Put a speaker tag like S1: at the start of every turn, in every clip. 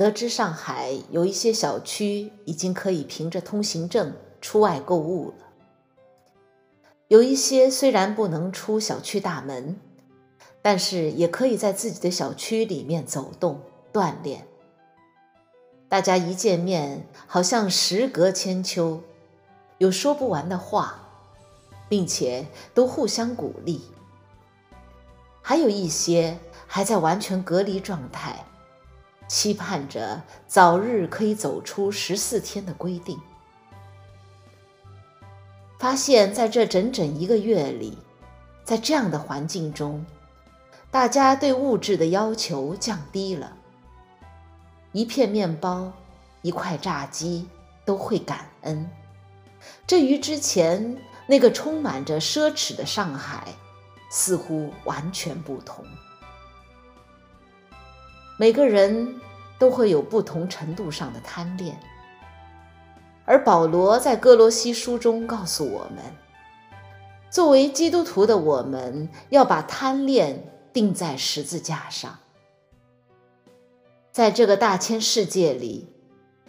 S1: 得知上海有一些小区已经可以凭着通行证出外购物了。有一些虽然不能出小区大门，但是也可以在自己的小区里面走动锻炼。大家一见面，好像时隔千秋，有说不完的话，并且都互相鼓励。还有一些还在完全隔离状态，期盼着早日可以走出十四天的规定。发现，在这整整一个月里，在这样的环境中，大家对物质的要求降低了。一片面包，一块炸鸡，都会感恩。这与之前那个充满着奢侈的上海，似乎完全不同。每个人都会有不同程度上的贪恋，而保罗在哥罗西书中告诉我们：作为基督徒的我们，要把贪恋钉在十字架上。在这个大千世界里，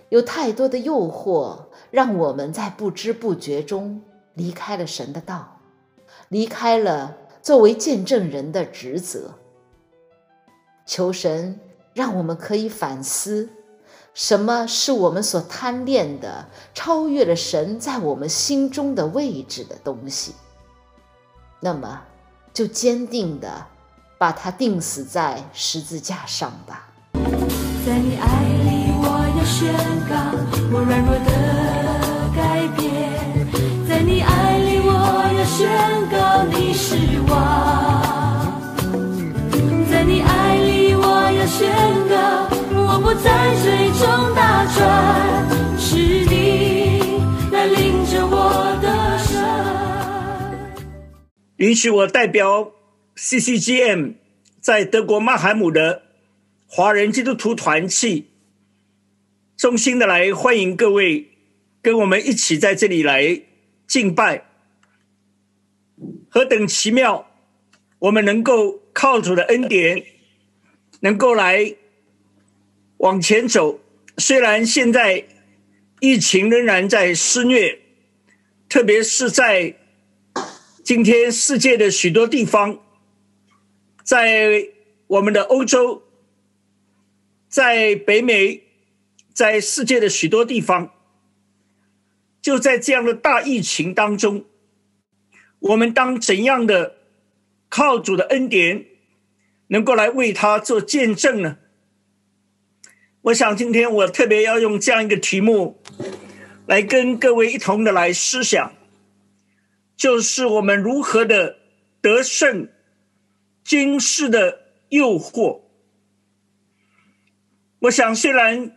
S1: 有太多的诱惑，让我们在不知不觉中离开了神的道，离开了作为见证人的职责。求神让我们可以反思，什么是我们所贪恋的，超越了神在我们心中的位置的东西。那么，就坚定的把它钉死在十字架上吧。在你爱里，我要宣告我软弱的改变。在你爱里，我要宣告你是王。我不再追逐大船，是你带领着我的
S2: 生。允许我代表 CCGM 在德国曼海姆的。华人基督徒团契，衷心的来欢迎各位，跟我们一起在这里来敬拜，何等奇妙！我们能够靠主的恩典，能够来往前走。虽然现在疫情仍然在肆虐，特别是在今天世界的许多地方，在我们的欧洲。在北美，在世界的许多地方，就在这样的大疫情当中，我们当怎样的靠主的恩典，能够来为他做见证呢？我想今天我特别要用这样一个题目，来跟各位一同的来思想，就是我们如何的得胜今世的诱惑。我想，虽然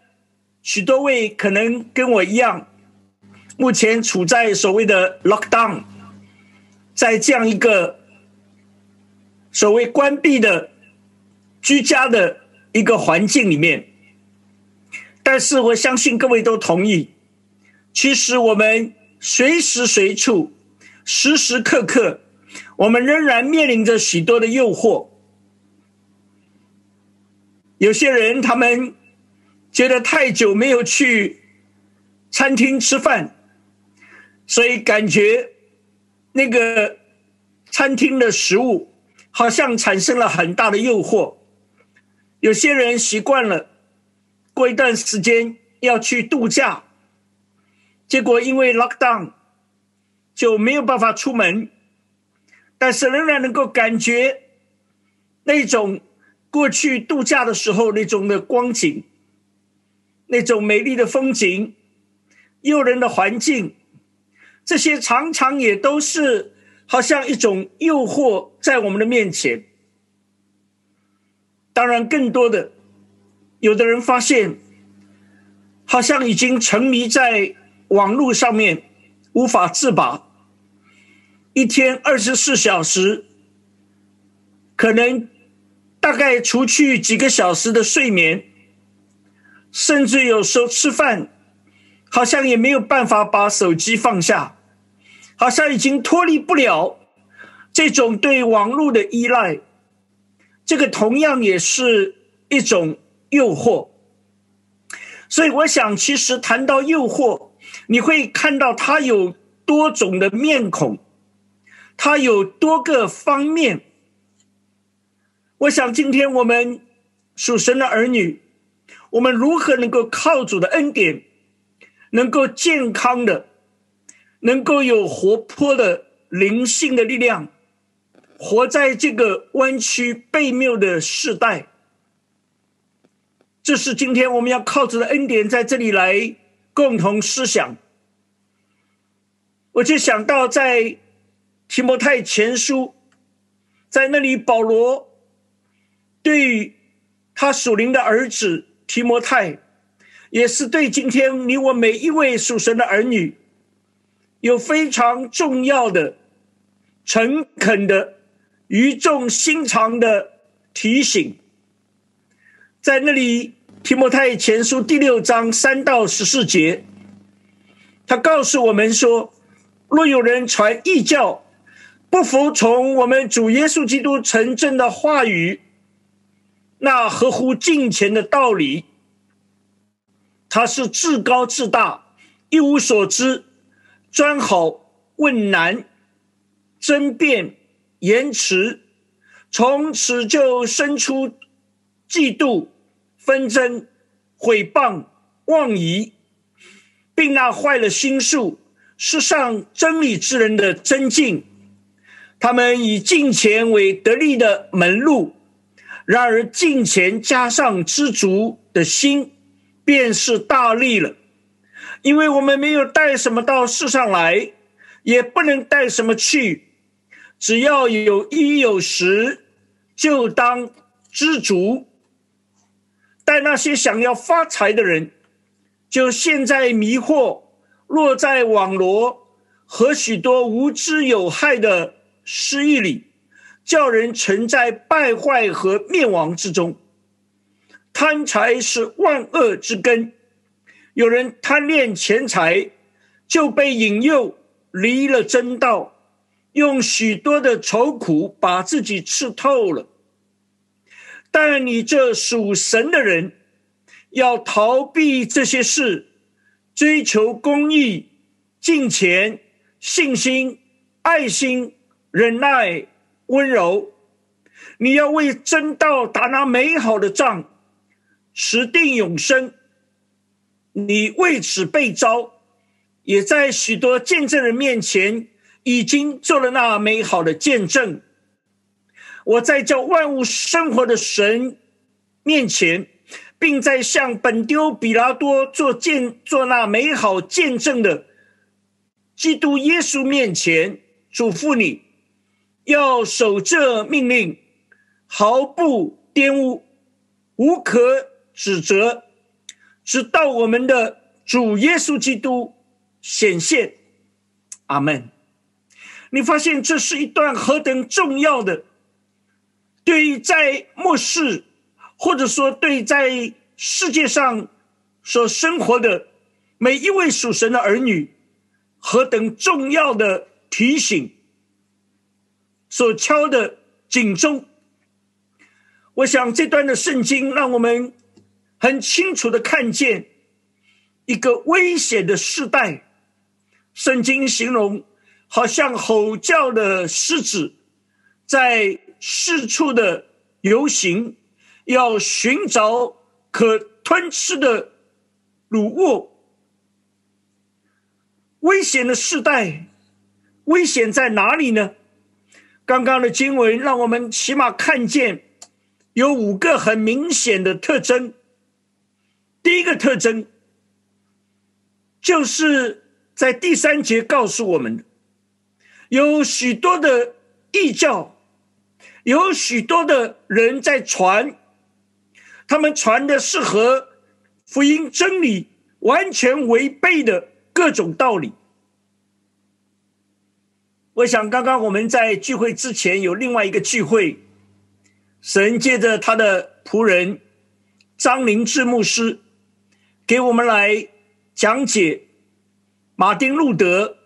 S2: 许多位可能跟我一样，目前处在所谓的 lockdown，在这样一个所谓关闭的居家的一个环境里面，但是我相信各位都同意，其实我们随时随处、时时刻刻，我们仍然面临着许多的诱惑。有些人他们觉得太久没有去餐厅吃饭，所以感觉那个餐厅的食物好像产生了很大的诱惑。有些人习惯了过一段时间要去度假，结果因为 lockdown 就没有办法出门，但是仍然能够感觉那种。过去度假的时候那种的光景，那种美丽的风景，诱人的环境，这些常常也都是好像一种诱惑在我们的面前。当然，更多的，有的人发现，好像已经沉迷在网络上面，无法自拔，一天二十四小时，可能。大概除去几个小时的睡眠，甚至有时候吃饭，好像也没有办法把手机放下，好像已经脱离不了这种对网络的依赖。这个同样也是一种诱惑。所以，我想，其实谈到诱惑，你会看到它有多种的面孔，它有多个方面。我想，今天我们属神的儿女，我们如何能够靠主的恩典，能够健康的，能够有活泼的灵性的力量，活在这个弯曲悖谬的时代？这是今天我们要靠着的恩典在这里来共同思想。我就想到在提摩太前书，在那里保罗。对他属灵的儿子提摩太，也是对今天你我每一位属神的儿女，有非常重要的、诚恳的、语重心长的提醒。在那里，提摩太前书第六章三到十四节，他告诉我们说：若有人传异教，不服从我们主耶稣基督成真的话语。那合乎敬虔的道理，他是至高至大，一无所知，专好问难，争辩言迟，从此就生出嫉妒、纷争、毁谤、妄疑，并那坏了心术、世上真理之人的真境。他们以敬钱为得力的门路。然而，金钱加上知足的心，便是大利了。因为我们没有带什么到世上来，也不能带什么去。只要有一有十，就当知足。但那些想要发财的人，就陷在迷惑、落在网罗和许多无知有害的失意里。叫人沉在败坏和灭亡之中，贪财是万恶之根。有人贪恋钱财，就被引诱离了真道，用许多的愁苦把自己吃透了。但你这属神的人，要逃避这些事，追求公义、敬虔、信心、爱心、忍耐。温柔，你要为真道打那美好的仗，持定永生。你为此被招，也在许多见证人面前已经做了那美好的见证。我在叫万物生活的神面前，并在向本丢比拉多做见做那美好见证的基督耶稣面前，嘱咐你。要守这命令，毫不玷污，无可指责，直到我们的主耶稣基督显现。阿门。你发现这是一段何等重要的，对于在末世，或者说对在世界上所生活的每一位属神的儿女，何等重要的提醒。所敲的警钟，我想这段的圣经让我们很清楚的看见一个危险的时代。圣经形容好像吼叫的狮子在四处的游行，要寻找可吞吃的乳物。危险的时代，危险在哪里呢？刚刚的经文让我们起码看见有五个很明显的特征。第一个特征就是在第三节告诉我们的，有许多的异教，有许多的人在传，他们传的是和福音真理完全违背的各种道理。我想，刚刚我们在聚会之前有另外一个聚会，神借着他的仆人张灵志牧师给我们来讲解马丁路德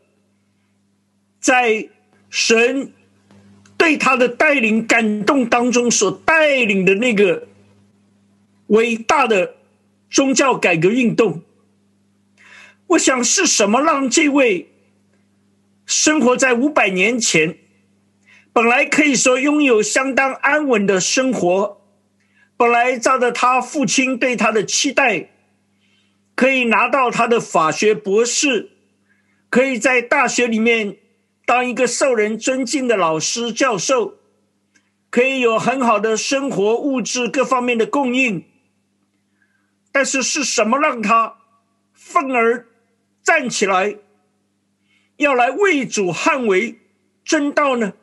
S2: 在神对他的带领感动当中所带领的那个伟大的宗教改革运动。我想是什么让这位生活在五百年前，本来可以说拥有相当安稳的生活，本来照着他父亲对他的期待，可以拿到他的法学博士，可以在大学里面当一个受人尊敬的老师教授，可以有很好的生活物质各方面的供应，但是是什么让他愤而？站起来，要来为主捍卫真道呢？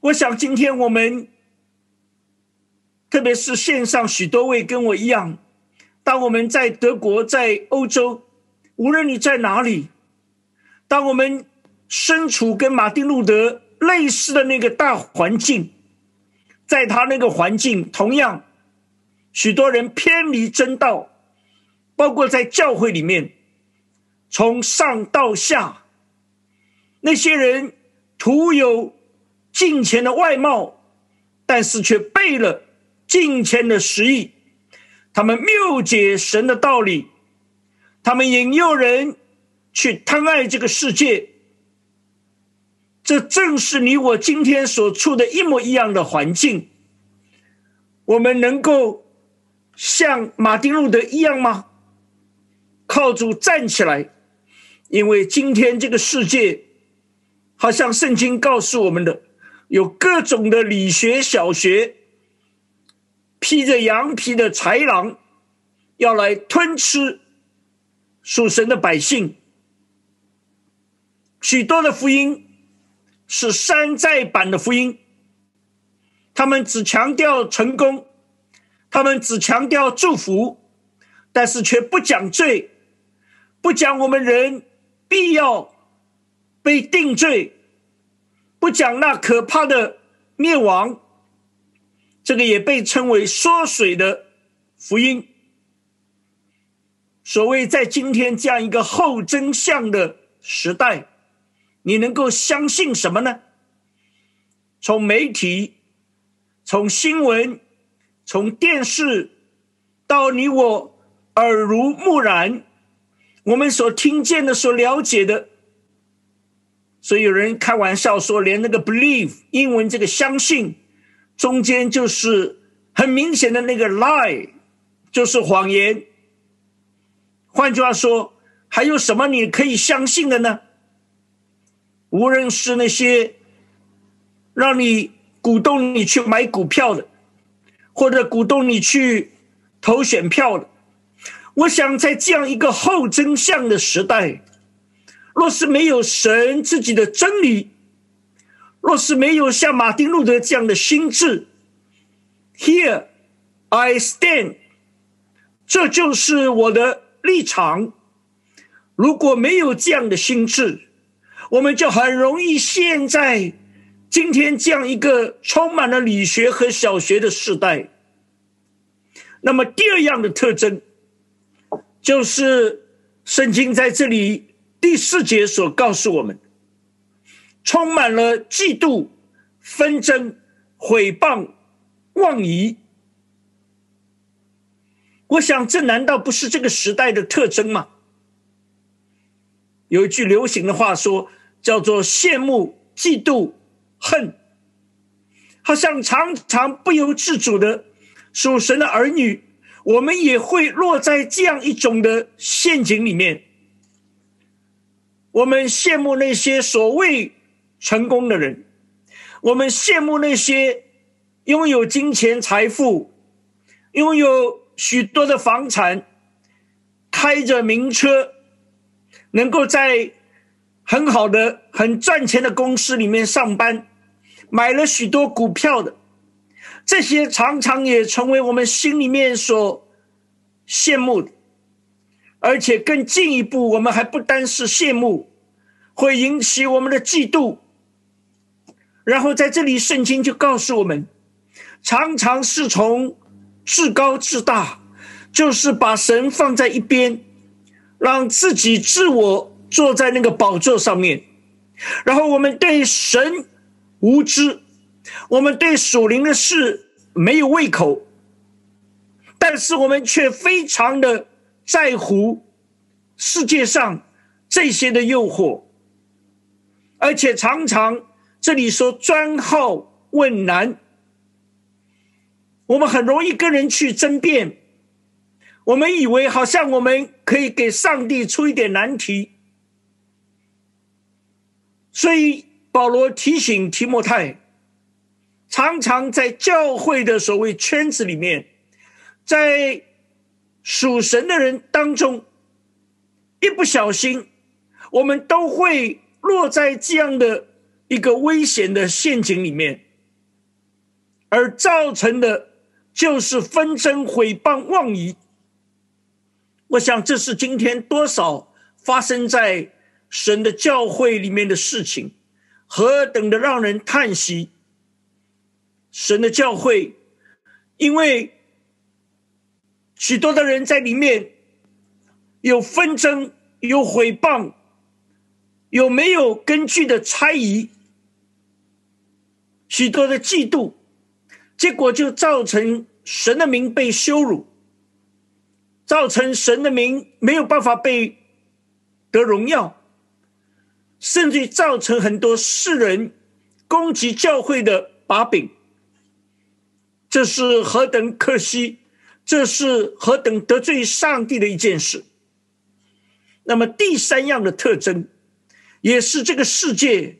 S2: 我想今天我们，特别是线上许多位跟我一样，当我们在德国、在欧洲，无论你在哪里，当我们身处跟马丁路德类似的那个大环境，在他那个环境，同样许多人偏离真道。包括在教会里面，从上到下，那些人徒有金钱的外貌，但是却背了金钱的实意。他们谬解神的道理，他们引诱人去贪爱这个世界。这正是你我今天所处的一模一样的环境。我们能够像马丁路德一样吗？靠主站起来，因为今天这个世界，好像圣经告诉我们的，有各种的理学小学，披着羊皮的豺狼，要来吞吃属神的百姓。许多的福音是山寨版的福音，他们只强调成功，他们只强调祝福，但是却不讲罪。不讲我们人必要被定罪，不讲那可怕的灭亡，这个也被称为缩水的福音。所谓在今天这样一个后真相的时代，你能够相信什么呢？从媒体、从新闻、从电视，到你我耳濡目染。我们所听见的、所了解的，所以有人开玩笑说，连那个 believe 英文这个相信，中间就是很明显的那个 lie，就是谎言。换句话说，还有什么你可以相信的呢？无论是那些让你鼓动你去买股票的，或者鼓动你去投选票的。我想，在这样一个后真相的时代，若是没有神自己的真理，若是没有像马丁路德这样的心智，Here I stand，这就是我的立场。如果没有这样的心智，我们就很容易陷在今天这样一个充满了理学和小学的时代。那么，第二样的特征。就是圣经在这里第四节所告诉我们，充满了嫉妒、纷争、毁谤、妄疑。我想，这难道不是这个时代的特征吗？有一句流行的话说，叫做“羡慕、嫉妒、恨”，好像常常不由自主的属神的儿女。我们也会落在这样一种的陷阱里面。我们羡慕那些所谓成功的人，我们羡慕那些拥有金钱财富、拥有许多的房产、开着名车、能够在很好的、很赚钱的公司里面上班、买了许多股票的。这些常常也成为我们心里面所羡慕的，而且更进一步，我们还不单是羡慕，会引起我们的嫉妒。然后在这里，圣经就告诉我们，常常是从至高至大，就是把神放在一边，让自己自我坐在那个宝座上面，然后我们对神无知。我们对属灵的事没有胃口，但是我们却非常的在乎世界上这些的诱惑，而且常常这里说专好问难，我们很容易跟人去争辩，我们以为好像我们可以给上帝出一点难题，所以保罗提醒提摩太。常常在教会的所谓圈子里面，在属神的人当中，一不小心，我们都会落在这样的一个危险的陷阱里面，而造成的就是纷争、毁谤、妄疑。我想，这是今天多少发生在神的教会里面的事情，何等的让人叹息！神的教会，因为许多的人在里面有纷争、有毁谤、有没有根据的猜疑，许多的嫉妒，结果就造成神的名被羞辱，造成神的名没有办法被得荣耀，甚至造成很多世人攻击教会的把柄。这是何等可惜！这是何等得罪上帝的一件事。那么第三样的特征，也是这个世界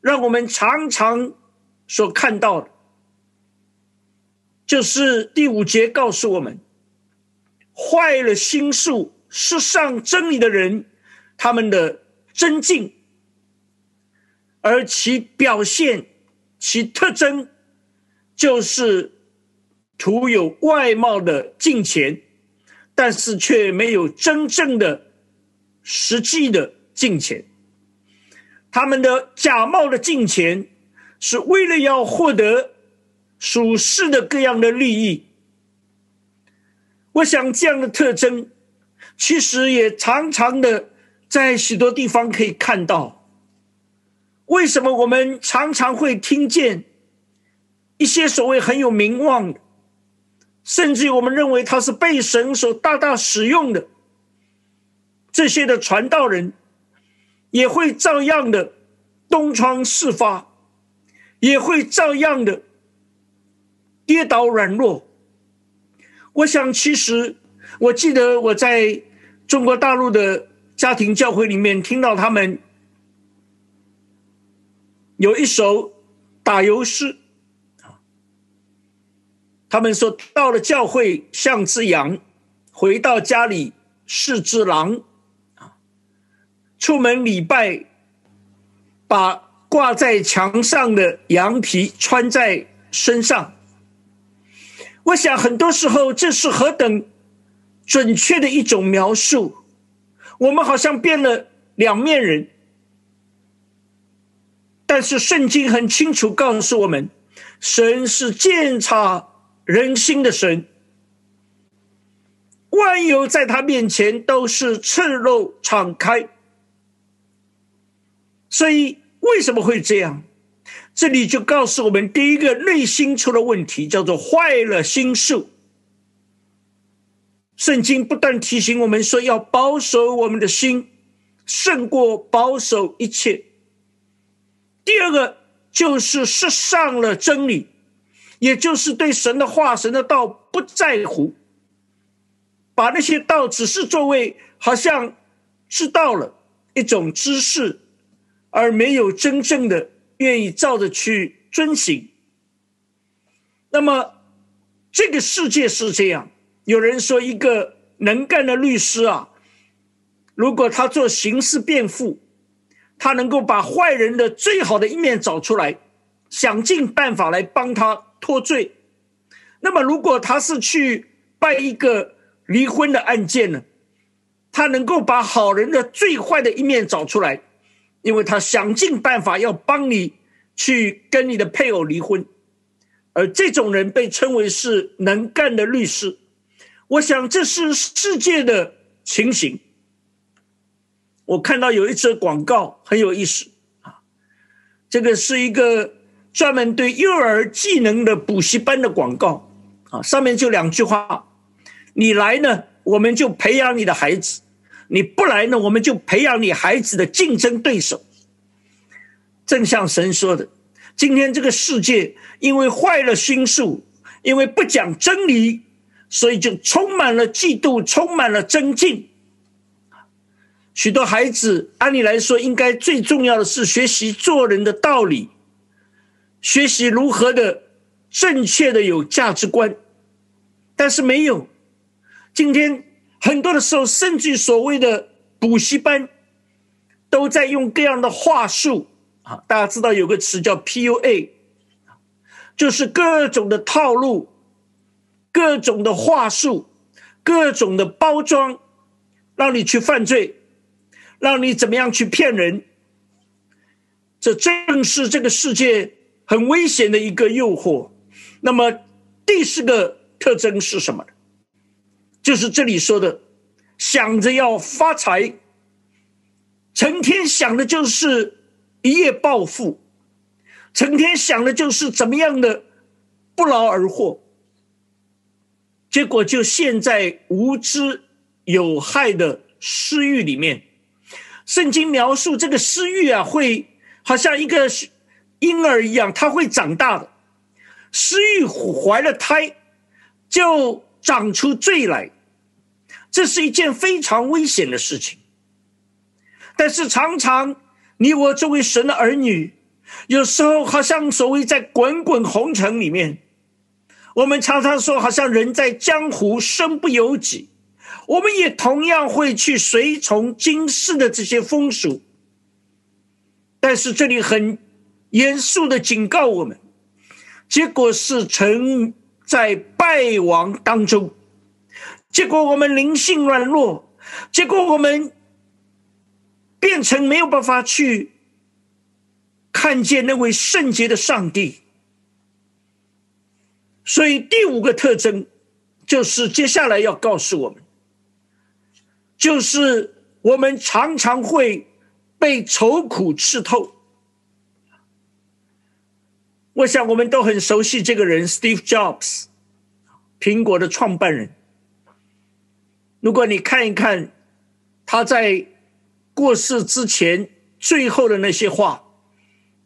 S2: 让我们常常所看到的，就是第五节告诉我们：坏了心术、失上真理的人，他们的真境，而其表现、其特征。就是徒有外貌的金钱，但是却没有真正的、实际的金钱。他们的假冒的金钱，是为了要获得属世的各样的利益。我想这样的特征，其实也常常的在许多地方可以看到。为什么我们常常会听见？一些所谓很有名望的，甚至于我们认为他是被神所大大使用的这些的传道人，也会照样的东窗事发，也会照样的跌倒软弱。我想，其实我记得我在中国大陆的家庭教会里面听到他们有一首打油诗。他们说，到了教会像只羊，回到家里是只狼。啊，出门礼拜，把挂在墙上的羊皮穿在身上。我想，很多时候这是何等准确的一种描述。我们好像变了两面人，但是圣经很清楚告诉我们，神是鉴察。人心的神，万有在他面前都是赤露敞开。所以为什么会这样？这里就告诉我们，第一个内心出了问题，叫做坏了心术。圣经不断提醒我们说，要保守我们的心，胜过保守一切。第二个就是失上了真理。也就是对神的话、神的道不在乎，把那些道只是作为好像知道了一种知识，而没有真正的愿意照着去遵行。那么这个世界是这样，有人说一个能干的律师啊，如果他做刑事辩护，他能够把坏人的最好的一面找出来，想尽办法来帮他。脱罪，那么如果他是去办一个离婚的案件呢？他能够把好人的最坏的一面找出来，因为他想尽办法要帮你去跟你的配偶离婚，而这种人被称为是能干的律师。我想这是世界的情形。我看到有一则广告很有意思啊，这个是一个。专门对幼儿技能的补习班的广告啊，上面就两句话：你来呢，我们就培养你的孩子；你不来呢，我们就培养你孩子的竞争对手。正像神说的，今天这个世界因为坏了心术，因为不讲真理，所以就充满了嫉妒，充满了争竞。许多孩子按理来说，应该最重要的是学习做人的道理。学习如何的正确的有价值观，但是没有。今天很多的时候，甚至所谓的补习班，都在用各样的话术啊。大家知道有个词叫 PUA，就是各种的套路、各种的话术、各种的包装，让你去犯罪，让你怎么样去骗人。这正是这个世界。很危险的一个诱惑。那么第四个特征是什么？就是这里说的，想着要发财，成天想的就是一夜暴富，成天想的就是怎么样的不劳而获，结果就陷在无知有害的私欲里面。圣经描述这个私欲啊，会好像一个。婴儿一样，他会长大的。私欲怀了胎，就长出罪来，这是一件非常危险的事情。但是常常，你我作为神的儿女，有时候好像所谓在滚滚红尘里面，我们常常说，好像人在江湖身不由己。我们也同样会去随从今世的这些风俗，但是这里很。严肃的警告我们，结果是沉在败亡当中，结果我们灵性软弱，结果我们变成没有办法去看见那位圣洁的上帝。所以第五个特征就是接下来要告诉我们，就是我们常常会被愁苦刺透。我想我们都很熟悉这个人，Steve Jobs，苹果的创办人。如果你看一看他在过世之前最后的那些话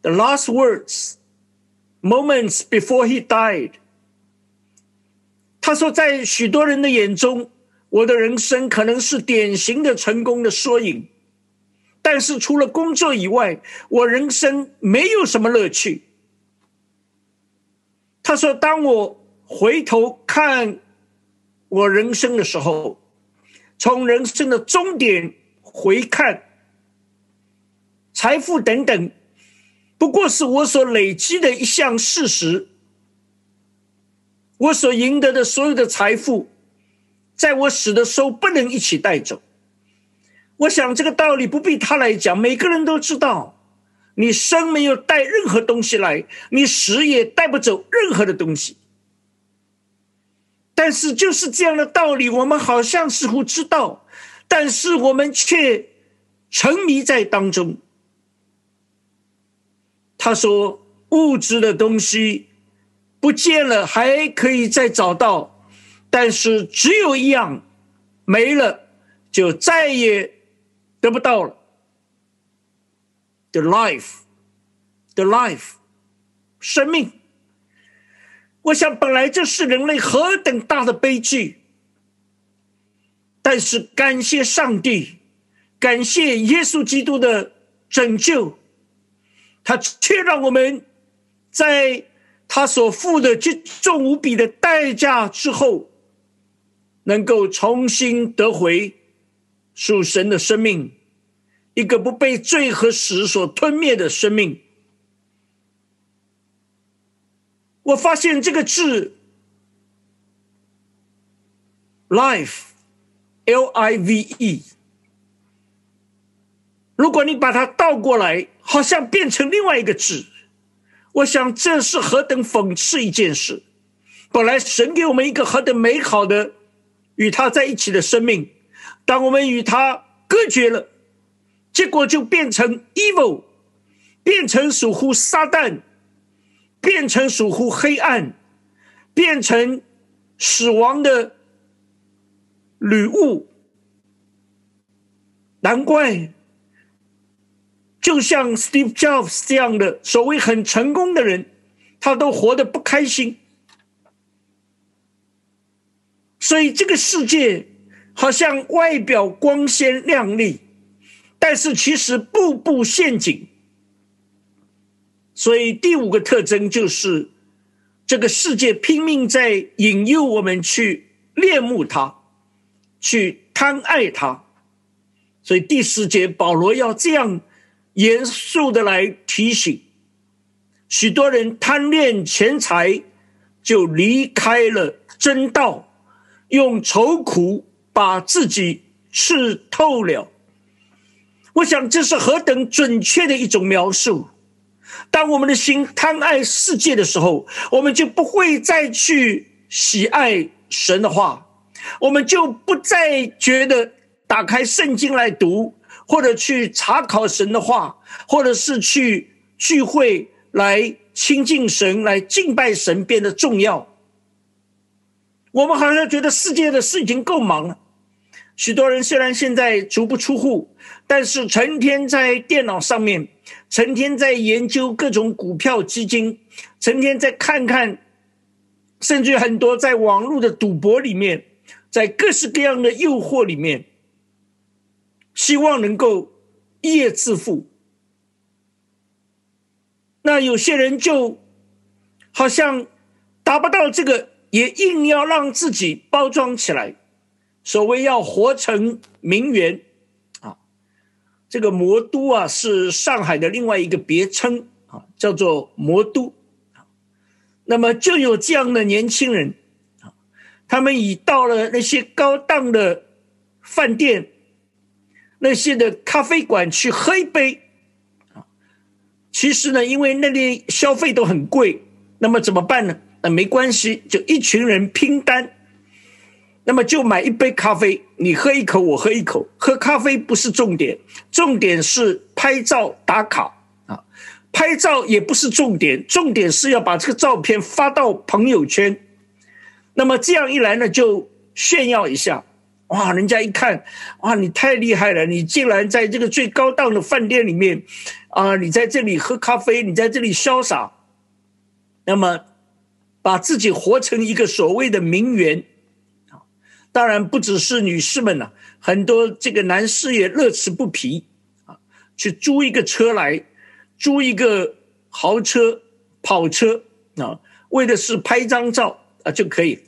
S2: ，The last words, moments before he died，他说，在许多人的眼中，我的人生可能是典型的成功的缩影，但是除了工作以外，我人生没有什么乐趣。他说：“当我回头看我人生的时候，从人生的终点回看，财富等等，不过是我所累积的一项事实。我所赢得的所有的财富，在我死的时候不能一起带走。我想这个道理不必他来讲，每个人都知道。”你生没有带任何东西来，你死也带不走任何的东西。但是就是这样的道理，我们好像似乎知道，但是我们却沉迷在当中。他说：“物质的东西不见了，还可以再找到，但是只有一样没了，就再也得不到了。” The life, the life，生命。我想，本来这是人类何等大的悲剧，但是感谢上帝，感谢耶稣基督的拯救，他却让我们在他所付的这重无比的代价之后，能够重新得回属神的生命。一个不被罪和死所吞灭的生命。我发现这个字 “life”，L-I-V-E，如果你把它倒过来，好像变成另外一个字。我想这是何等讽刺一件事！本来神给我们一个何等美好的与他在一起的生命，当我们与他隔绝了。结果就变成 evil，变成属乎撒旦，变成属乎黑暗，变成死亡的礼物。难怪，就像 Steve Jobs 这样的所谓很成功的人，他都活得不开心。所以这个世界好像外表光鲜亮丽，但是其实步步陷阱。所以第五个特征就是，这个世界拼命在引诱我们去恋慕它，去贪爱它。所以第四节保罗要这样严肃的来提醒：许多人贪恋钱财，就离开了真道。用愁苦把自己刺透了，我想这是何等准确的一种描述。当我们的心贪爱世界的时候，我们就不会再去喜爱神的话，我们就不再觉得打开圣经来读，或者去查考神的话，或者是去聚会来亲近神、来敬拜神变得重要。我们好像觉得世界的事已经够忙了。许多人虽然现在足不出户，但是成天在电脑上面，成天在研究各种股票基金，成天在看看，甚至很多在网络的赌博里面，在各式各样的诱惑里面，希望能够一夜致富。那有些人就好像达不到这个。也硬要让自己包装起来，所谓要活成名媛啊，这个魔都啊是上海的另外一个别称啊，叫做魔都那么就有这样的年轻人啊，他们已到了那些高档的饭店、那些的咖啡馆去喝一杯啊。其实呢，因为那里消费都很贵，那么怎么办呢？没关系，就一群人拼单，那么就买一杯咖啡，你喝一口，我喝一口。喝咖啡不是重点，重点是拍照打卡啊。拍照也不是重点，重点是要把这个照片发到朋友圈。那么这样一来呢，就炫耀一下，哇，人家一看，哇，你太厉害了，你竟然在这个最高档的饭店里面啊，你在这里喝咖啡，你在这里潇洒，那么。把自己活成一个所谓的名媛，啊，当然不只是女士们呐，很多这个男士也乐此不疲啊，去租一个车来，租一个豪车、跑车啊，为的是拍张照啊就可以。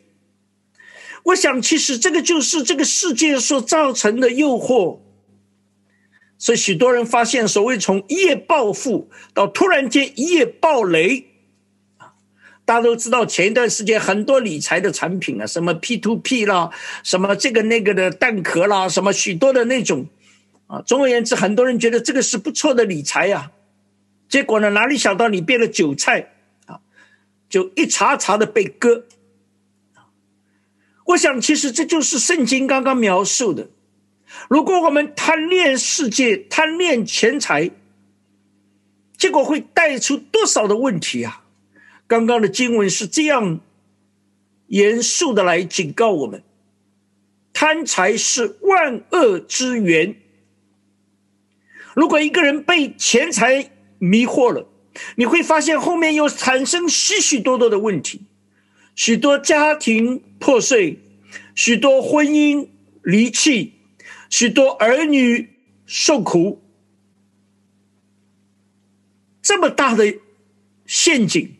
S2: 我想，其实这个就是这个世界所造成的诱惑，所以许多人发现，所谓从一夜暴富到突然间一夜暴雷。大家都知道，前一段时间很多理财的产品啊，什么 P to P 啦，什么这个那个的蛋壳啦，什么许多的那种，啊，总而言之，很多人觉得这个是不错的理财呀。结果呢，哪里想到你变了韭菜啊，就一茬茬的被割。我想，其实这就是圣经刚刚描述的。如果我们贪恋世界、贪恋钱财，结果会带出多少的问题啊？刚刚的经文是这样严肃的来警告我们：贪财是万恶之源。如果一个人被钱财迷惑了，你会发现后面又产生许许多多的问题，许多家庭破碎，许多婚姻离弃，许多儿女受苦，这么大的陷阱。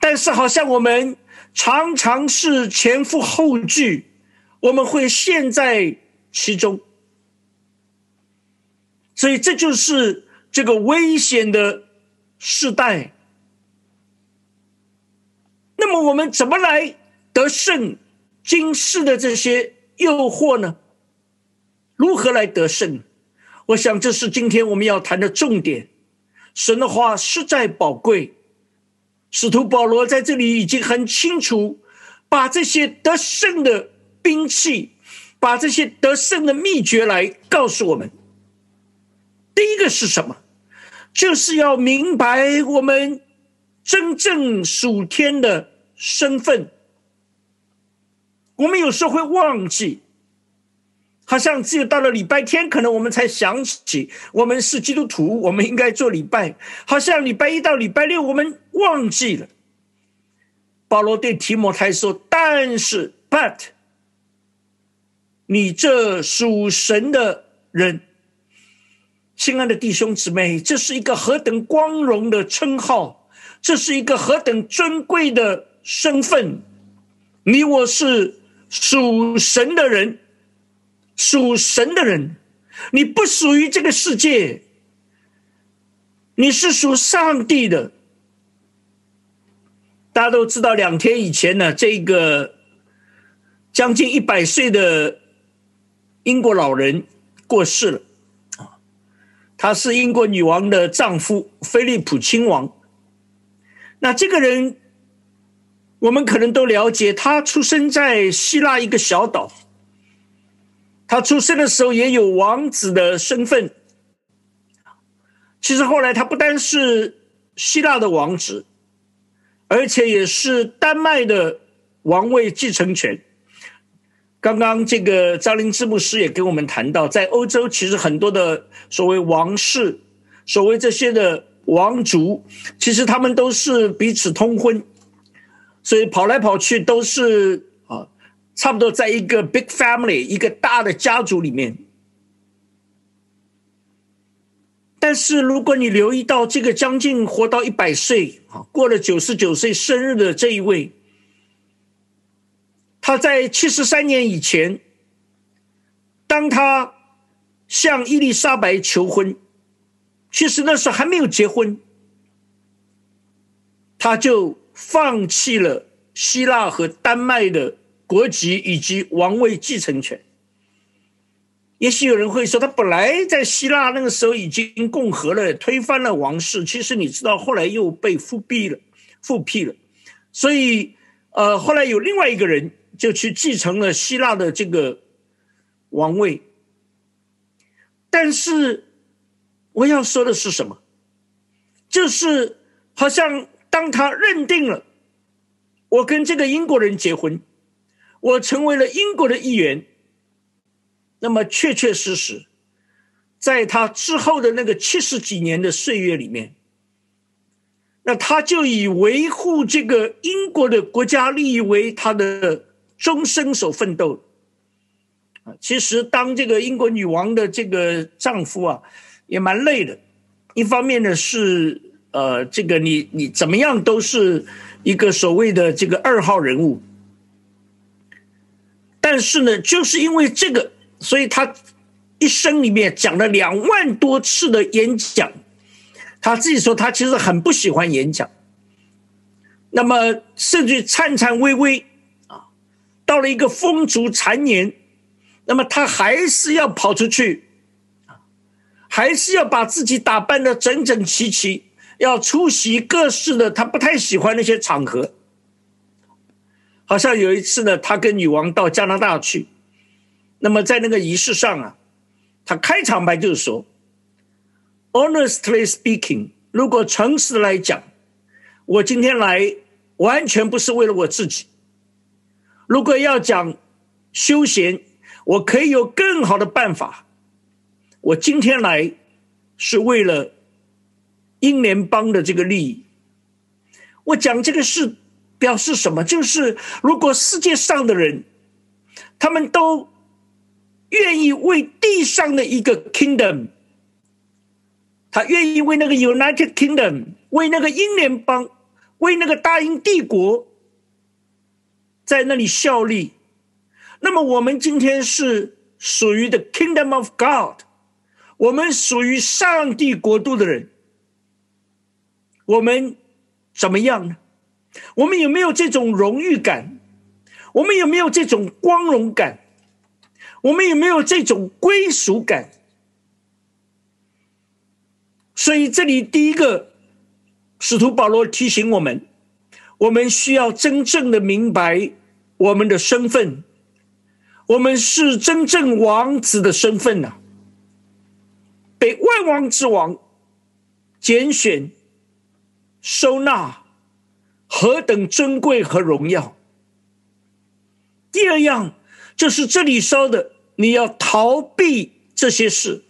S2: 但是，好像我们常常是前赴后继，我们会陷在其中，所以这就是这个危险的时代。那么，我们怎么来得胜今世的这些诱惑呢？如何来得胜？我想，这是今天我们要谈的重点。神的话实在宝贵。使徒保罗在这里已经很清楚，把这些得胜的兵器，把这些得胜的秘诀来告诉我们。第一个是什么？就是要明白我们真正属天的身份。我们有时候会忘记，好像只有到了礼拜天，可能我们才想起我们是基督徒，我们应该做礼拜。好像礼拜一到礼拜六，我们忘记了。保罗对提摩太说：“但是，but，你这属神的人。”亲爱的弟兄姊妹，这是一个何等光荣的称号，这是一个何等尊贵的身份。你我是属神的人，属神的人，你不属于这个世界，你是属上帝的。大家都知道，两天以前呢，这个将近一百岁的英国老人过世了。啊他是英国女王的丈夫，菲利普亲王。那这个人，我们可能都了解。他出生在希腊一个小岛。他出生的时候也有王子的身份。其实后来他不单是希腊的王子，而且也是丹麦的王位继承权。刚刚这个张灵芝牧师也跟我们谈到，在欧洲其实很多的所谓王室，所谓这些的王族，其实他们都是彼此通婚，所以跑来跑去都是啊，差不多在一个 big family 一个大的家族里面。但是如果你留意到这个将近活到一百岁啊，过了九十九岁生日的这一位。他在七十三年以前，当他向伊丽莎白求婚，其实那时候还没有结婚，他就放弃了希腊和丹麦的国籍以及王位继承权。也许有人会说，他本来在希腊那个时候已经共和了，推翻了王室。其实你知道，后来又被复辟了，复辟了。所以，呃，后来有另外一个人。就去继承了希腊的这个王位，但是我要说的是什么？就是好像当他认定了我跟这个英国人结婚，我成为了英国的一员，那么确确实实，在他之后的那个七十几年的岁月里面，那他就以维护这个英国的国家利益为他的。终生所奋斗啊！其实当这个英国女王的这个丈夫啊，也蛮累的。一方面呢是呃，这个你你怎么样都是一个所谓的这个二号人物，但是呢，就是因为这个，所以他一生里面讲了两万多次的演讲。他自己说他其实很不喜欢演讲，那么甚至颤颤巍巍啊。到了一个风烛残年，那么他还是要跑出去，还是要把自己打扮的整整齐齐，要出席各式的他不太喜欢那些场合。好像有一次呢，他跟女王到加拿大去，那么在那个仪式上啊，他开场白就是说：“Honestly speaking，如果诚实来讲，我今天来完全不是为了我自己。”如果要讲休闲，我可以有更好的办法。我今天来是为了英联邦的这个利益。我讲这个事表示什么？就是如果世界上的人，他们都愿意为地上的一个 kingdom，他愿意为那个 United Kingdom，为那个英联邦，为那个大英帝国。在那里效力，那么我们今天是属于 The Kingdom of God，我们属于上帝国度的人，我们怎么样呢？我们有没有这种荣誉感？我们有没有这种光荣感？我们有没有这种归属感？所以这里第一个，使徒保罗提醒我们，我们需要真正的明白。我们的身份，我们是真正王子的身份呐，被万王之王拣选、收纳、何等尊贵和荣耀。第二样就是这里说的，你要逃避这些事，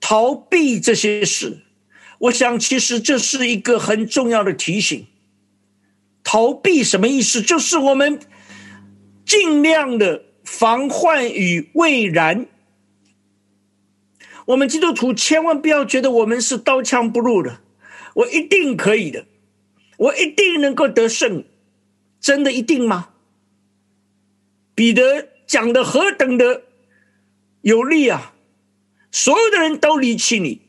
S2: 逃避这些事。我想，其实这是一个很重要的提醒。逃避什么意思？就是我们尽量的防患于未然。我们基督徒千万不要觉得我们是刀枪不入的，我一定可以的，我一定能够得胜，真的一定吗？彼得讲的何等的有力啊！所有的人都离弃你，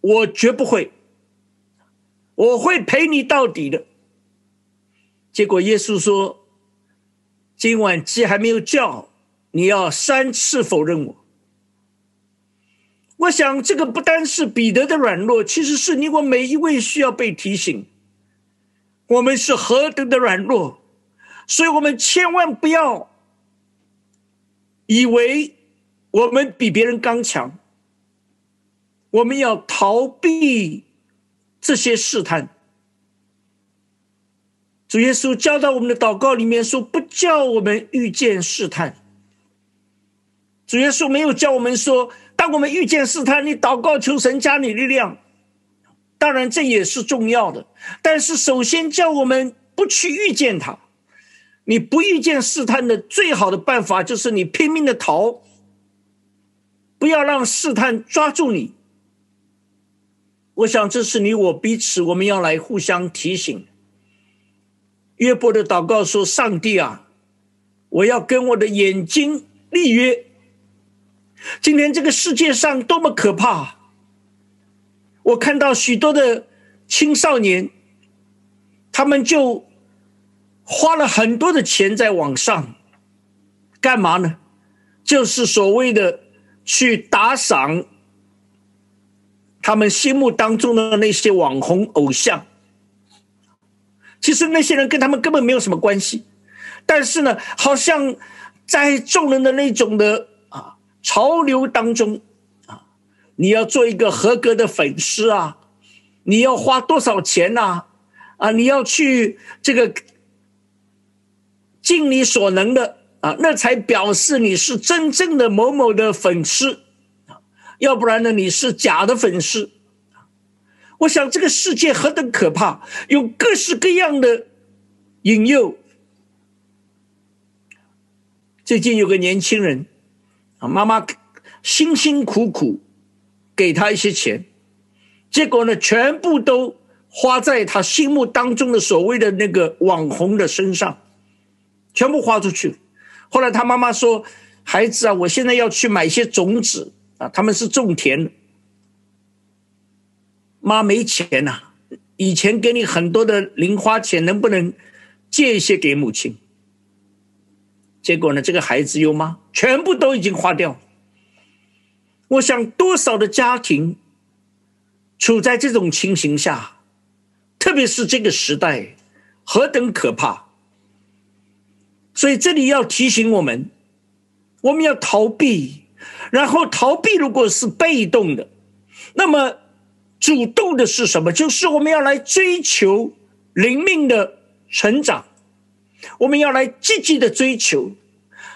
S2: 我绝不会，我会陪你到底的。结果耶稣说：“今晚鸡还没有叫，你要三次否认我。”我想，这个不单是彼得的软弱，其实是你我每一位需要被提醒，我们是何等的软弱，所以我们千万不要以为我们比别人刚强，我们要逃避这些试探。主耶稣教导我们的祷告里面说：“不叫我们遇见试探。”主耶稣没有教我们说。当我们遇见试探，你祷告求神加你力量，当然这也是重要的。但是首先叫我们不去遇见他。你不遇见试探的最好的办法就是你拼命的逃，不要让试探抓住你。我想这是你我彼此我们要来互相提醒。约伯的祷告说：“上帝啊，我要跟我的眼睛立约。”今天这个世界上多么可怕！我看到许多的青少年，他们就花了很多的钱在网上，干嘛呢？就是所谓的去打赏他们心目当中的那些网红偶像。其实那些人跟他们根本没有什么关系，但是呢，好像在众人的那种的啊。潮流当中，啊，你要做一个合格的粉丝啊，你要花多少钱呐？啊，你要去这个尽你所能的啊，那才表示你是真正的某某的粉丝啊，要不然呢，你是假的粉丝。我想这个世界何等可怕，有各式各样的引诱。最近有个年轻人啊。妈妈辛辛苦苦给他一些钱，结果呢，全部都花在他心目当中的所谓的那个网红的身上，全部花出去。后来他妈妈说：“孩子啊，我现在要去买一些种子啊，他们是种田的。妈没钱呐，以前给你很多的零花钱，能不能借一些给母亲？”结果呢？这个孩子有吗？全部都已经花掉。我想，多少的家庭处在这种情形下，特别是这个时代，何等可怕！所以这里要提醒我们，我们要逃避，然后逃避如果是被动的，那么主动的是什么？就是我们要来追求灵命的成长。我们要来积极的追求，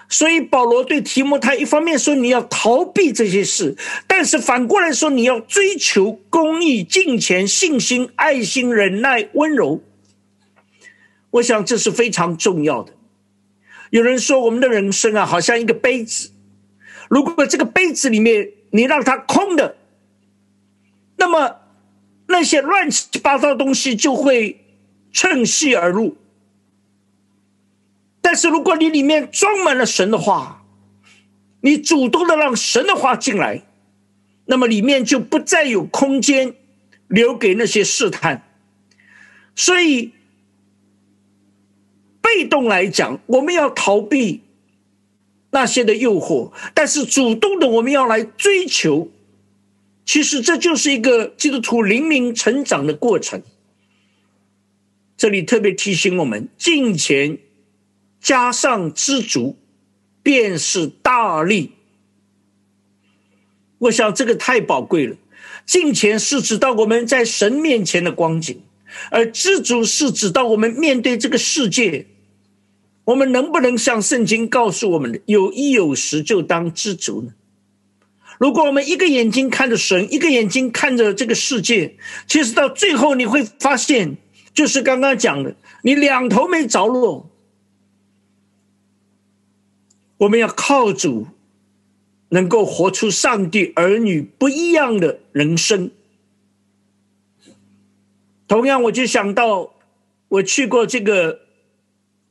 S2: 所以保罗对提摩太一方面说你要逃避这些事，但是反过来说你要追求公义、敬虔、信心、爱心、忍耐、温柔。我想这是非常重要的。有人说我们的人生啊，好像一个杯子，如果这个杯子里面你让它空的，那么那些乱七八糟的东西就会趁虚而入。但是，如果你里面装满了神的话，你主动的让神的话进来，那么里面就不再有空间留给那些试探。所以，被动来讲，我们要逃避那些的诱惑；但是，主动的，我们要来追求。其实，这就是一个基督徒灵明成长的过程。这里特别提醒我们：金钱。加上知足，便是大利。我想这个太宝贵了。金钱是指到我们在神面前的光景，而知足是指到我们面对这个世界，我们能不能像圣经告诉我们的，有一有时就当知足呢？如果我们一个眼睛看着神，一个眼睛看着这个世界，其实到最后你会发现，就是刚刚讲的，你两头没着落。我们要靠主，能够活出上帝儿女不一样的人生。同样，我就想到我去过这个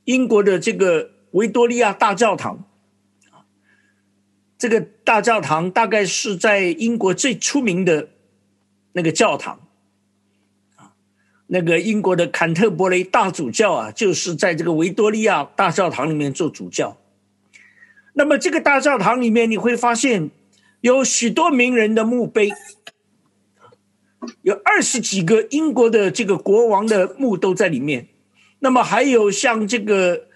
S2: 英国的这个维多利亚大教堂。这个大教堂大概是在英国最出名的那个教堂，啊，那个英国的坎特伯雷大主教啊，就是在这个维多利亚大教堂里面做主教。那么这个大教堂里面，你会发现有许多名人的墓碑，有二十几个英国的这个国王的墓都在里面。那么还有像这个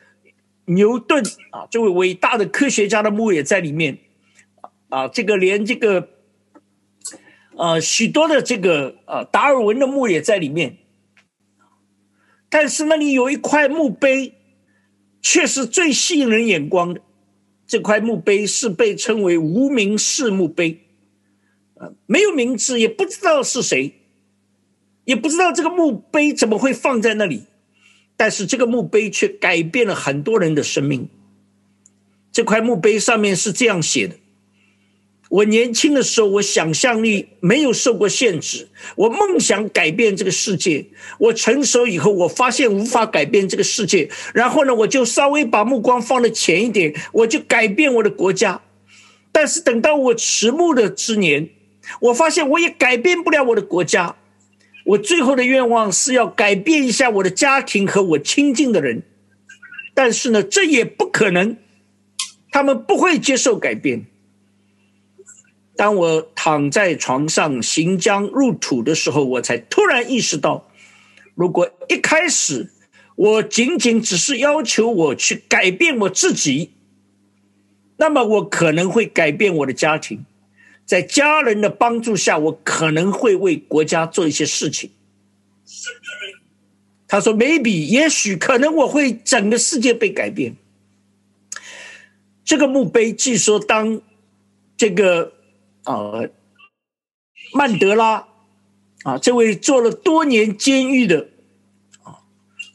S2: 牛顿啊，这位伟大的科学家的墓也在里面。啊，这个连这个，呃，许多的这个呃达尔文的墓也在里面，但是那里有一块墓碑，却是最吸引人眼光的。这块墓碑是被称为无名氏墓碑，呃，没有名字，也不知道是谁，也不知道这个墓碑怎么会放在那里，但是这个墓碑却改变了很多人的生命。这块墓碑上面是这样写的。我年轻的时候，我想象力没有受过限制，我梦想改变这个世界。我成熟以后，我发现无法改变这个世界，然后呢，我就稍微把目光放的浅一点，我就改变我的国家。但是等到我迟暮的之年，我发现我也改变不了我的国家。我最后的愿望是要改变一下我的家庭和我亲近的人，但是呢，这也不可能，他们不会接受改变。当我躺在床上行将入土的时候，我才突然意识到，如果一开始我仅仅只是要求我去改变我自己，那么我可能会改变我的家庭，在家人的帮助下，我可能会为国家做一些事情。他说：“maybe，也许可能我会整个世界被改变。”这个墓碑据说当这个。啊，曼德拉啊，这位做了多年监狱的啊，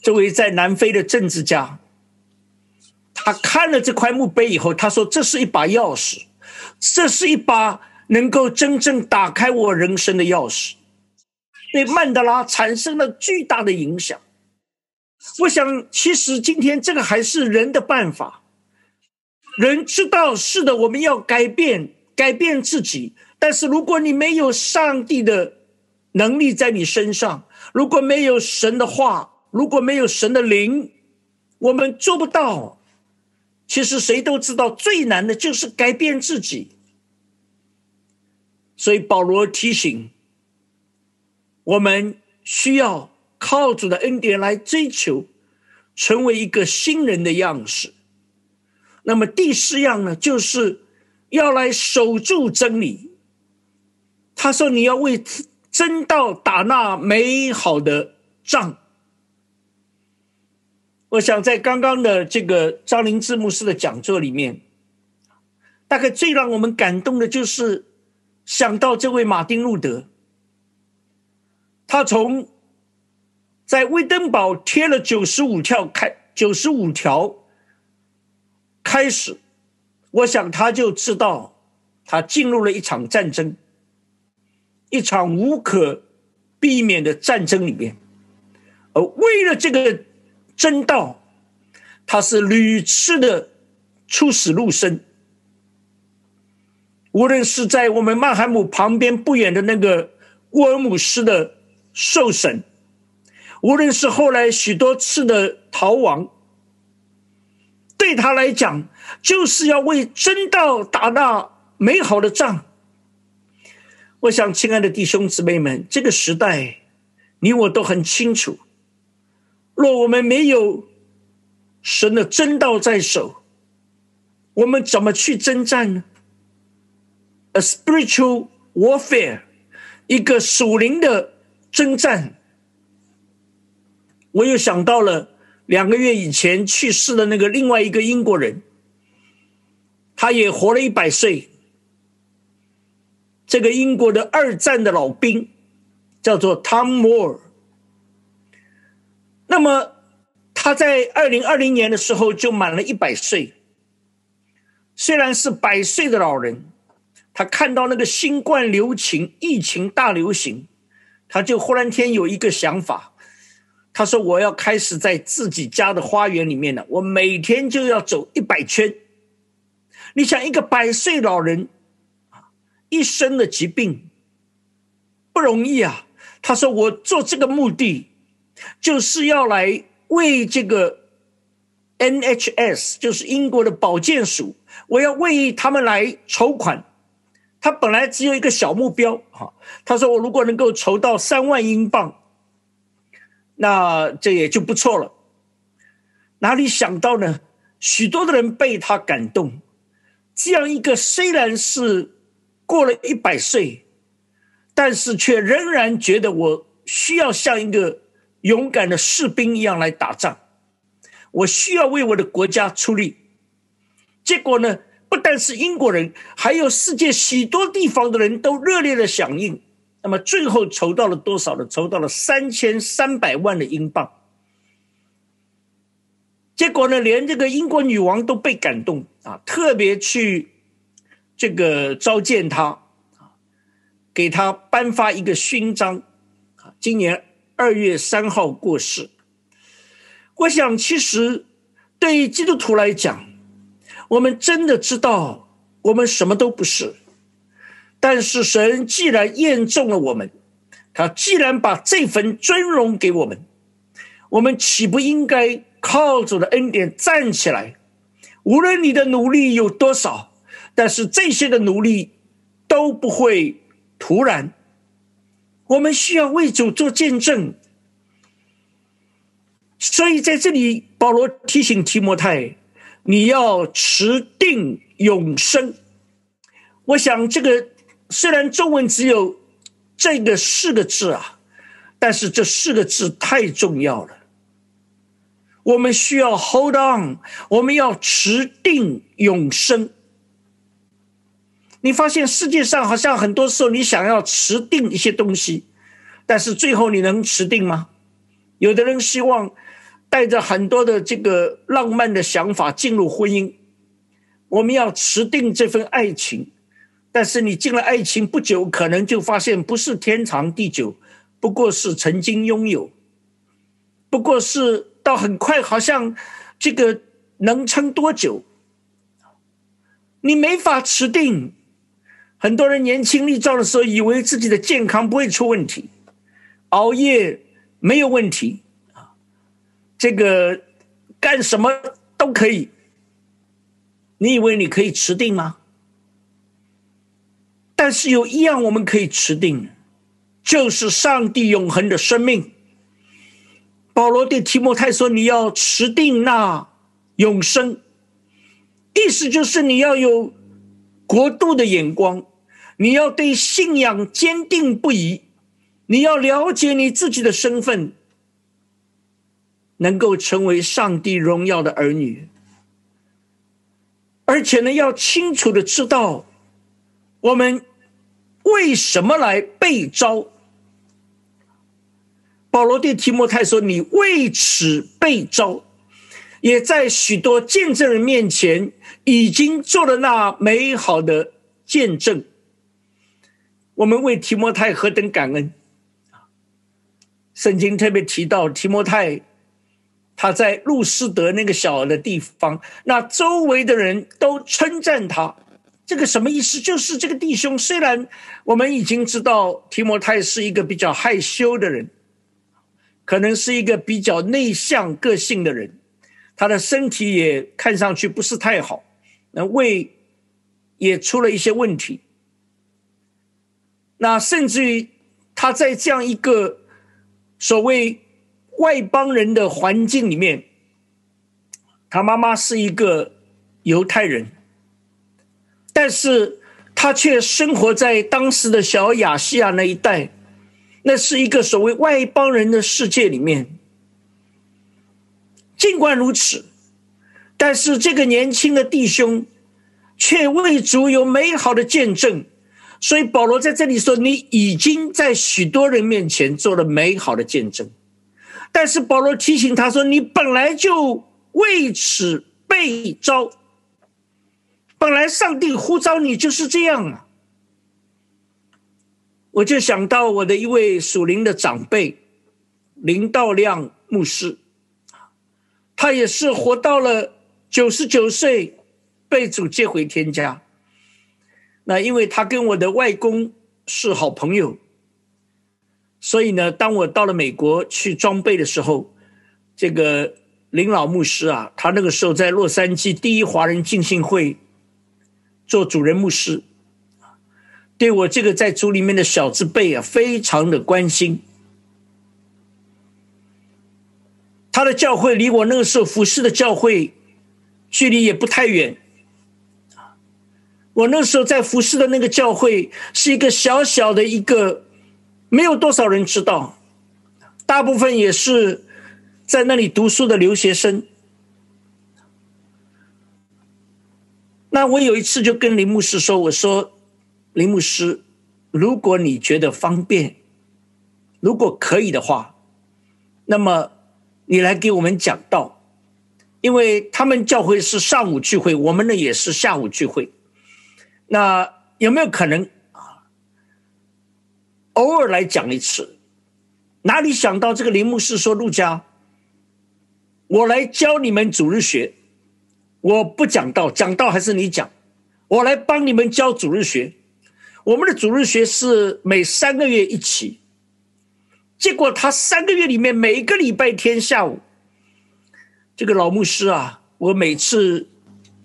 S2: 这位在南非的政治家，他看了这块墓碑以后，他说：“这是一把钥匙，这是一把能够真正打开我人生的钥匙。”对曼德拉产生了巨大的影响。我想，其实今天这个还是人的办法。人知道是的，我们要改变。改变自己，但是如果你没有上帝的能力在你身上，如果没有神的话，如果没有神的灵，我们做不到。其实谁都知道，最难的就是改变自己。所以保罗提醒我们，需要靠主的恩典来追求，成为一个新人的样式。那么第四样呢，就是。要来守住真理。他说：“你要为真道打那美好的仗。”我想在刚刚的这个张灵芝牧师的讲座里面，大概最让我们感动的就是想到这位马丁路德，他从在威登堡贴了九十五条开九十五条开始。我想，他就知道，他进入了一场战争，一场无可避免的战争里面，而为了这个真道，他是屡次的出死入生。无论是在我们曼海姆旁边不远的那个沃尔姆斯的受审，无论是后来许多次的逃亡。对他来讲，就是要为真道打那美好的仗。我想，亲爱的弟兄姊妹们，这个时代，你我都很清楚。若我们没有神的真道在手，我们怎么去征战呢？A spiritual warfare，一个属灵的征战，我又想到了两个月以前去世的那个另外一个英国人，他也活了一百岁。这个英国的二战的老兵叫做 Tom Moore。那么他在二零二零年的时候就满了一百岁。虽然是百岁的老人，他看到那个新冠流行疫情大流行，他就忽然间有一个想法，他说：“我要开始在自己家的花园里面呢，我每天就要走一百圈。”你想，一个百岁老人。一生的疾病不容易啊！他说：“我做这个目的，就是要来为这个 NHS，就是英国的保健署，我要为他们来筹款。他本来只有一个小目标，哈，他说我如果能够筹到三万英镑，那这也就不错了。哪里想到呢？许多的人被他感动，这样一个虽然是……过了一百岁，但是却仍然觉得我需要像一个勇敢的士兵一样来打仗，我需要为我的国家出力。结果呢，不但是英国人，还有世界许多地方的人都热烈的响应。那么最后筹到了多少呢？筹到了三千三百万的英镑。结果呢，连这个英国女王都被感动啊，特别去。这个召见他，给他颁发一个勋章，今年二月三号过世。我想，其实对于基督徒来讲，我们真的知道我们什么都不是，但是神既然验中了我们，他既然把这份尊荣给我们，我们岂不应该靠主的恩典站起来？无论你的努力有多少。但是这些的努力都不会突然，我们需要为主做见证。所以在这里，保罗提醒提摩太，你要持定永生。我想，这个虽然中文只有这个四个字啊，但是这四个字太重要了。我们需要 hold on，我们要持定永生。你发现世界上好像很多时候你想要持定一些东西，但是最后你能持定吗？有的人希望带着很多的这个浪漫的想法进入婚姻，我们要持定这份爱情，但是你进了爱情不久，可能就发现不是天长地久，不过是曾经拥有，不过是到很快，好像这个能撑多久？你没法持定。很多人年轻力壮的时候，以为自己的健康不会出问题，熬夜没有问题，这个干什么都可以。你以为你可以持定吗？但是有一样我们可以持定，就是上帝永恒的生命。保罗对提摩太说：“你要持定那永生，意思就是你要有。”国度的眼光，你要对信仰坚定不移，你要了解你自己的身份，能够成为上帝荣耀的儿女，而且呢，要清楚的知道我们为什么来被招。保罗对提摩太说：“你为此被招。”也在许多见证人面前，已经做了那美好的见证。我们为提摩太何等感恩！圣经特别提到提摩太，他在路斯德那个小的地方，那周围的人都称赞他。这个什么意思？就是这个弟兄，虽然我们已经知道提摩太是一个比较害羞的人，可能是一个比较内向个性的人。他的身体也看上去不是太好，那胃也出了一些问题。那甚至于他在这样一个所谓外邦人的环境里面，他妈妈是一个犹太人，但是他却生活在当时的小亚细亚那一带，那是一个所谓外邦人的世界里面。尽管如此，但是这个年轻的弟兄却为主有美好的见证。所以保罗在这里说：“你已经在许多人面前做了美好的见证。”但是保罗提醒他说：“你本来就为此被招，本来上帝呼召你就是这样啊。”我就想到我的一位属灵的长辈林道亮牧师，他也是活到了九十九岁，被主接回天家。那因为他跟我的外公是好朋友，所以呢，当我到了美国去装备的时候，这个林老牧师啊，他那个时候在洛杉矶第一华人浸信会做主任牧师，对我这个在组里面的小字辈啊，非常的关心。他的教会离我那个时候服侍的教会距离也不太远。我那时候在服侍的那个教会是一个小小的一个，没有多少人知道，大部分也是在那里读书的留学生。那我有一次就跟林牧师说：“我说，林牧师，如果你觉得方便，如果可以的话，那么你来给我们讲道，因为他们教会是上午聚会，我们呢也是下午聚会。”那有没有可能？偶尔来讲一次？哪里想到这个林牧师说：“陆家，我来教你们主日学，我不讲道，讲道还是你讲，我来帮你们教主日学。我们的主日学是每三个月一期，结果他三个月里面每一个礼拜天下午，这个老牧师啊，我每次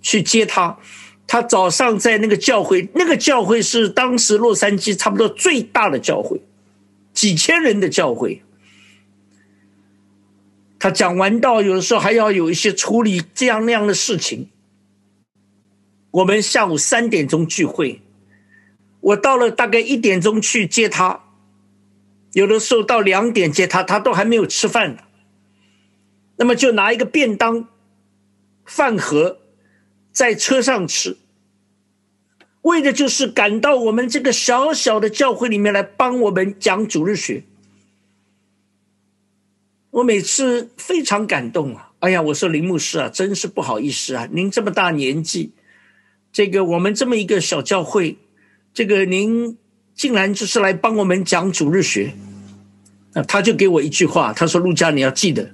S2: 去接他。”他早上在那个教会，那个教会是当时洛杉矶差不多最大的教会，几千人的教会。他讲完道，有的时候还要有一些处理这样那样的事情。我们下午三点钟聚会，我到了大概一点钟去接他，有的时候到两点接他，他都还没有吃饭。那么就拿一个便当饭盒在车上吃。为的就是赶到我们这个小小的教会里面来帮我们讲主日学。我每次非常感动啊！哎呀，我说林牧师啊，真是不好意思啊，您这么大年纪，这个我们这么一个小教会，这个您竟然就是来帮我们讲主日学。那他就给我一句话，他说：“陆家，你要记得，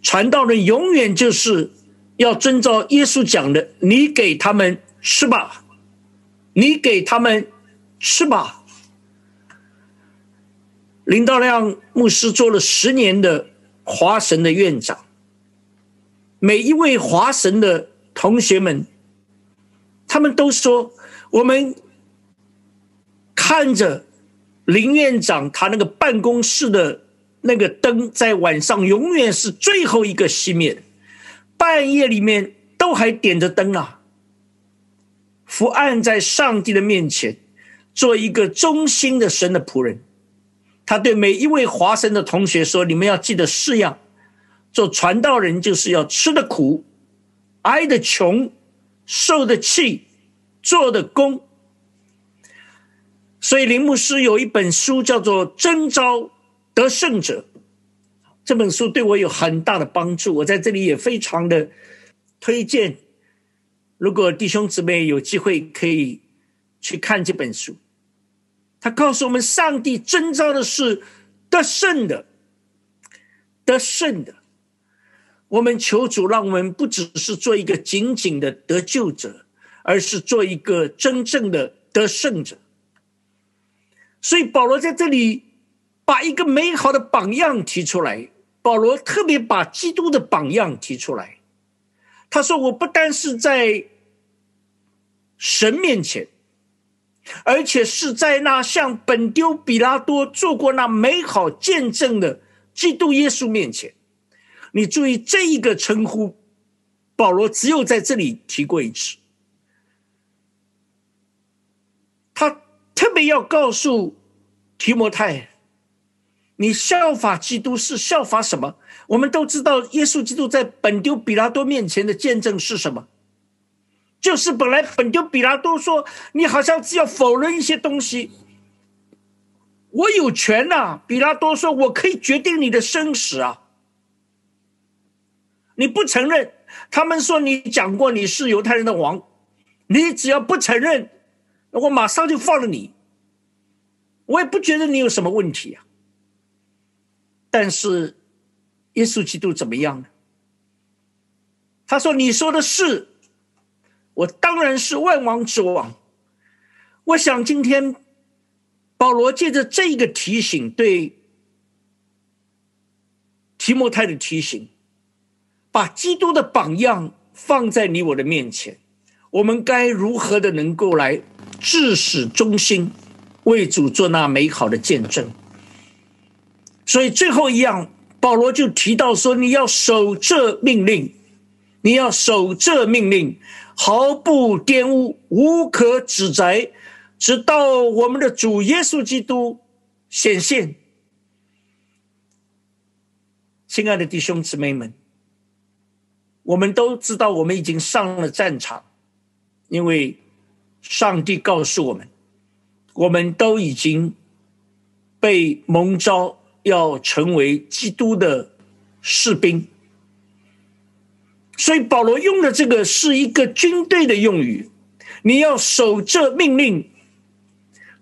S2: 传道人永远就是要遵照耶稣讲的，你给他们吃吧。”你给他们吃吧。林道亮牧师做了十年的华神的院长，每一位华神的同学们，他们都说，我们看着林院长他那个办公室的那个灯，在晚上永远是最后一个熄灭，半夜里面都还点着灯啊。伏案在上帝的面前，做一个忠心的神的仆人。他对每一位华神的同学说：“你们要记得四样，做传道人就是要吃的苦，挨的穷，受的气，做的功。”所以林牧师有一本书叫做《征召得胜者》，这本书对我有很大的帮助。我在这里也非常的推荐。如果弟兄姊妹有机会可以去看这本书，他告诉我们，上帝征召的是得胜的，得胜的。我们求主让我们不只是做一个仅仅的得救者，而是做一个真正的得胜者。所以保罗在这里把一个美好的榜样提出来，保罗特别把基督的榜样提出来。他说：“我不单是在神面前，而且是在那向本丢比拉多做过那美好见证的基督耶稣面前。你注意这一个称呼，保罗只有在这里提过一次。他特别要告诉提摩太，你效法基督是效法什么？我们都知道，耶稣基督在本丢比拉多面前的见证是什么？就是本来本丢比拉多说，你好像只要否认一些东西，我有权呐。比拉多说，我可以决定你的生死啊。你不承认，他们说你讲过你是犹太人的王，你只要不承认，我马上就放了你。我也不觉得你有什么问题啊。但是，耶稣基督怎么样呢？他说：“你说的是，我当然是万王之王。”我想今天保罗借着这个提醒，对提摩太的提醒，把基督的榜样放在你我的面前，我们该如何的能够来至始忠心，为主做那美好的见证？所以最后一样，保罗就提到说：“你要守这命令，你要守这命令，毫不玷污，无可指责，直到我们的主耶稣基督显现。”亲爱的弟兄姊妹们，我们都知道，我们已经上了战场，因为上帝告诉我们，我们都已经被蒙召。要成为基督的士兵，所以保罗用的这个是一个军队的用语。你要守这命令。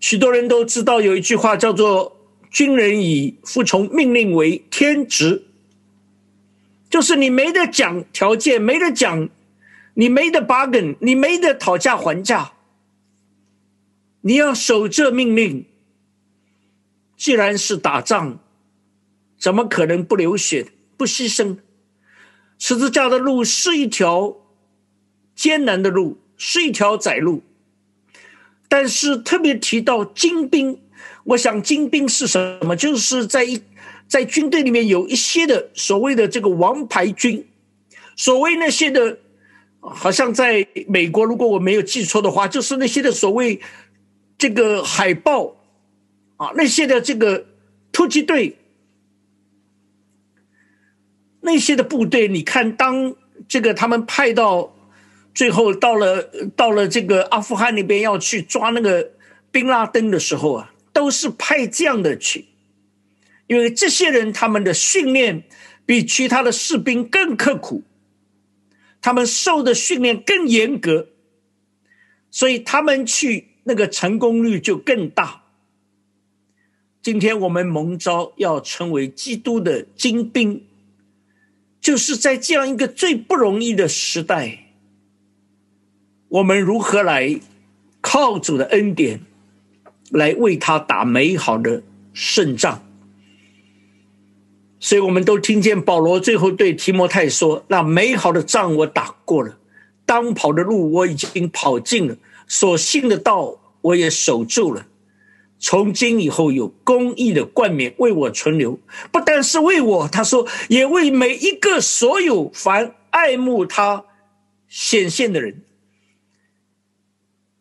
S2: 许多人都知道有一句话叫做“军人以服从命令为天职”，就是你没得讲条件，没得讲，你没得 bargain，你没得讨价还价，你要守这命令。既然是打仗。怎么可能不流血、不牺牲？十字架的路是一条艰难的路，是一条窄路。但是特别提到精兵，我想精兵是什么？就是在一在军队里面有一些的所谓的这个王牌军，所谓那些的，好像在美国，如果我没有记错的话，就是那些的所谓这个海豹啊，那些的这个突击队。那些的部队，你看，当这个他们派到最后到了到了这个阿富汗那边要去抓那个宾拉登的时候啊，都是派这样的去，因为这些人他们的训练比其他的士兵更刻苦，他们受的训练更严格，所以他们去那个成功率就更大。今天我们蒙召要成为基督的精兵。就是在这样一个最不容易的时代，我们如何来靠主的恩典来为他打美好的胜仗？所以，我们都听见保罗最后对提摩太说：“那美好的仗我打过了，当跑的路我已经跑尽了，所信的道我也守住了。”从今以后，有公义的冠冕为我存留，不但是为我，他说，也为每一个所有凡爱慕他显现的人。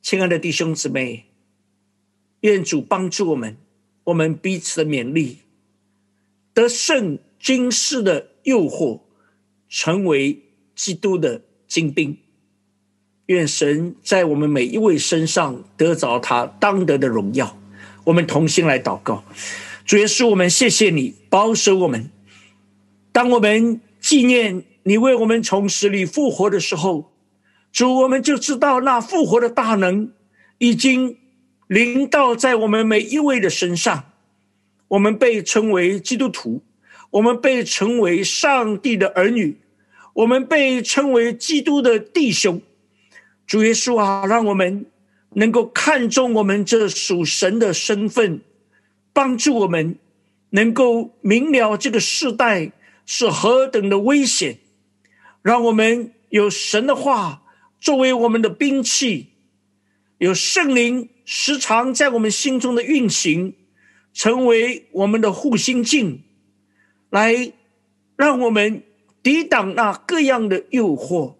S2: 亲爱的弟兄姊妹，愿主帮助我们，我们彼此的勉励，得胜军事的诱惑，成为基督的精兵。愿神在我们每一位身上得着他当得的荣耀。我们同心来祷告，主耶稣，我们谢谢你保守我们。当我们纪念你为我们从死里复活的时候，主，我们就知道那复活的大能已经临到在我们每一位的身上。我们被称为基督徒，我们被称为上帝的儿女，我们被称为基督的弟兄。主耶稣啊，让我们。能够看重我们这属神的身份，帮助我们能够明了这个时代是何等的危险，让我们有神的话作为我们的兵器，有圣灵时常在我们心中的运行，成为我们的护心镜，来让我们抵挡那各样的诱惑。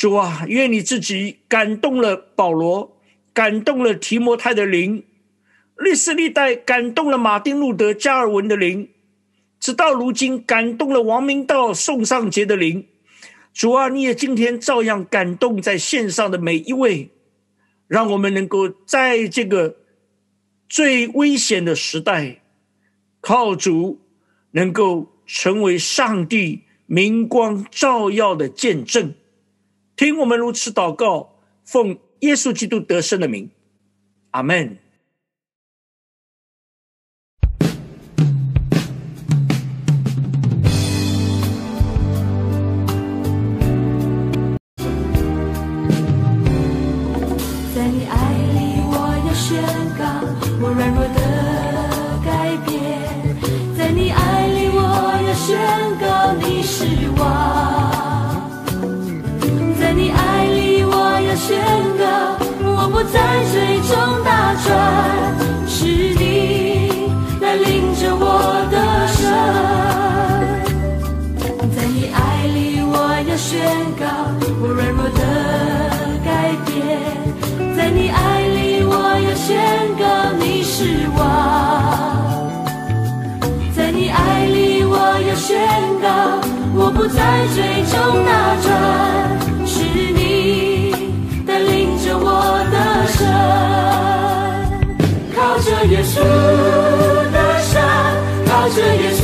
S2: 主啊，愿你自己感动了保罗，感动了提摩太的灵，历史历代感动了马丁路德、加尔文的灵，直到如今感动了王明道、宋尚杰的灵。主啊，你也今天照样感动在线上的每一位，让我们能够在这个最危险的时代，靠主能够成为上帝明光照耀的见证。听我们如此祷告，奉耶稣基督得胜的名，阿门。
S3: 在水中打转，是你来领着我的身。在你爱里，我要宣告我软弱的改变。在你爱里，我要宣告你是望。在你爱里，我要宣告我不在水中打转。着耶稣的山，靠着耶稣